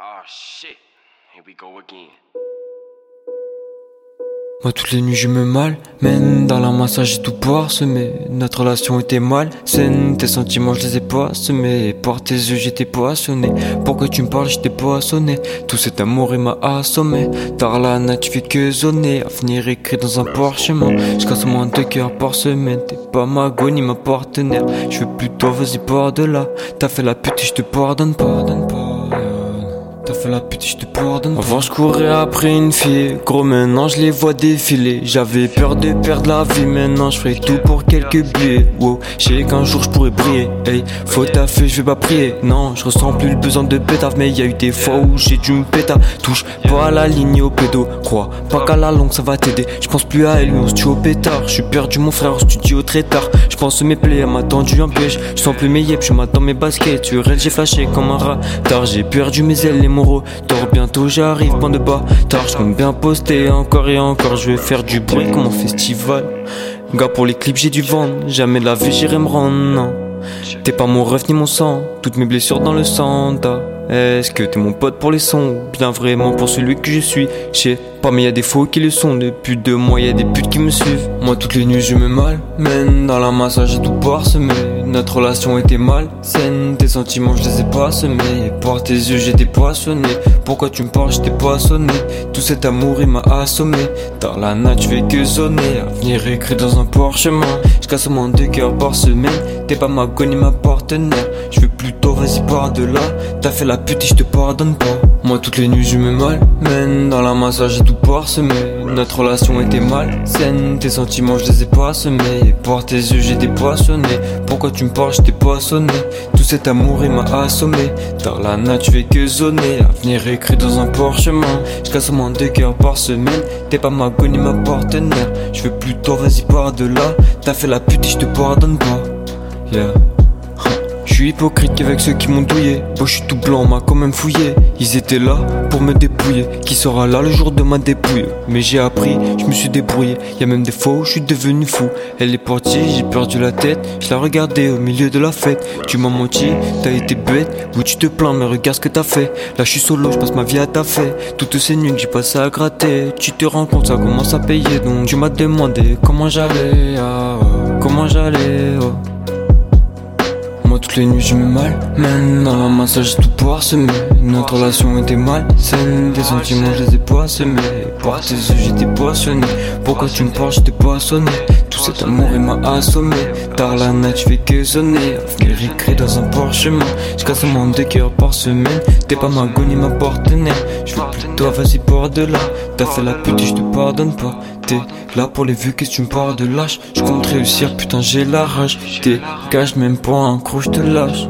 Oh shit, here we go again. Moi toutes les nuits je me mal, mène dans la massage j'ai tout semé Notre relation était mal, saine, tes sentiments je les ai semés Par tes yeux j'étais poissonné, pourquoi tu me parles j'étais poissonné? Tout cet amour il m'a assommé, Tarlana tu fais que zoner. Avenir écrit dans un parchemin, je casse moins de cœur par semaine T'es pas ma go ni ma partenaire, je veux plutôt vas-y par de là. T'as fait la pute et je te pardonne, pardonne pas La je te. Avant, je courais après une fille. Gros, maintenant, je les vois défiler. J'avais peur de perdre la vie. Maintenant, je ferai tout pour quelques billets. Wow, je sais qu'un jour, je pourrais briller. Hey, faut taffer, je vais pas prier. Non, je ressens plus le besoin de pétard. Mais y a eu des fois où j'ai dû me péter. Touche pas à la ligne au pédo. Crois pas qu'à la longue, ça va t'aider. Je pense plus à elle, on se tue au pétard. Je suis perdu, mon frère, au studio très tard. Je pense mes plaies, elle m'a tendu un piège. Je sens plus mes yeux, je m'attends mes baskets. Tu j'ai flashé comme un rat. Tard, j'ai perdu mes ailes, les Dors bientôt j'arrive, bande de bas. Tard je bien poster encore et encore Je vais faire du bruit comme un festival. Gars pour les clips j'ai du vent. Jamais de la vie j'irai me rendre non. T'es pas mon rêve ni mon sang. Toutes mes blessures dans le sang est-ce que t'es mon pote pour les sons? Bien vraiment pour celui que je suis. Je sais pas mais y a des faux qui le sont. Depuis deux mois y a des putes qui me suivent. Moi toutes les nuits je me mal Mène dans la massage j'ai tout parsemé Notre relation était mal saine. Tes sentiments je les ai pas semés Par tes yeux j'étais poissonné Pourquoi tu me parles j'étais poissonné Tout cet amour il m'a assommé. Dans la natte je fais que sonner. Avenir écrit dans un parchemin. Je casse moins de cœurs par semaine T'es pas ma ni ma partenaire. Je veux plutôt vas-y par de là T'as fait la pute je te pardonne pas. Moi toutes les nuits je me mal Mène dans la massage j'ai tout parsemé Notre relation était mal saine. Tes sentiments je les ai pas semés. Par tes yeux j'étais poissonné Pourquoi tu me parles j'étais poissonné Tout cet amour il m'a assommé. Dans la nature tu que zoner. Avenir écrit dans un parchemin. Je casse moins de cœurs par semaine. T'es pas ma ni ma partenaire. Je veux plutôt vas-y par de là T'as fait la pute et je te pardonne pas Je suis hypocrite qu'avec ceux qui m'ont douillé. Bon, je suis tout blanc, on m'a quand même fouillé. Ils étaient là pour me dépouiller. Qui sera là le jour de ma dépouille? Mais j'ai appris, je me suis débrouillé. Y a même des fois où je suis devenu fou. Elle est partie, j'ai perdu la tête. Je la regardais au milieu de la fête. Tu m'as menti, t'as été bête. Oui, tu te plains, mais regarde ce que t'as fait. Là, je suis solo, je passe ma vie à ta fait. Toutes ces nuits que j'ai passé à gratter. Tu te rends compte, ça commence à payer. Donc, tu m'as demandé comment j'allais. Ah, comment j'allais. Oh toutes les nuits je me mal Mène dans la massage tout parsemé Notre relation était mal saine Des sentiments je les ai poissonnés. Par tes yeux j'étais poissonné. Pourquoi tu me parles j'étais poissonné? Cet amour il m'a assommé. Tard la nuit tu fais que sonner Avenir écrit dans un parchemin. Je casse un de par semaine. T'es pas ma ni ma partenaire Je veux plus toi vas-y pour de là T'as fait la pute et je te pardonne pas. T'es là pour les vues, qu'est-ce que tu me parles de lâche? Je compte réussir, putain j'ai la rage. T'es gage même pas un croc, je lâche.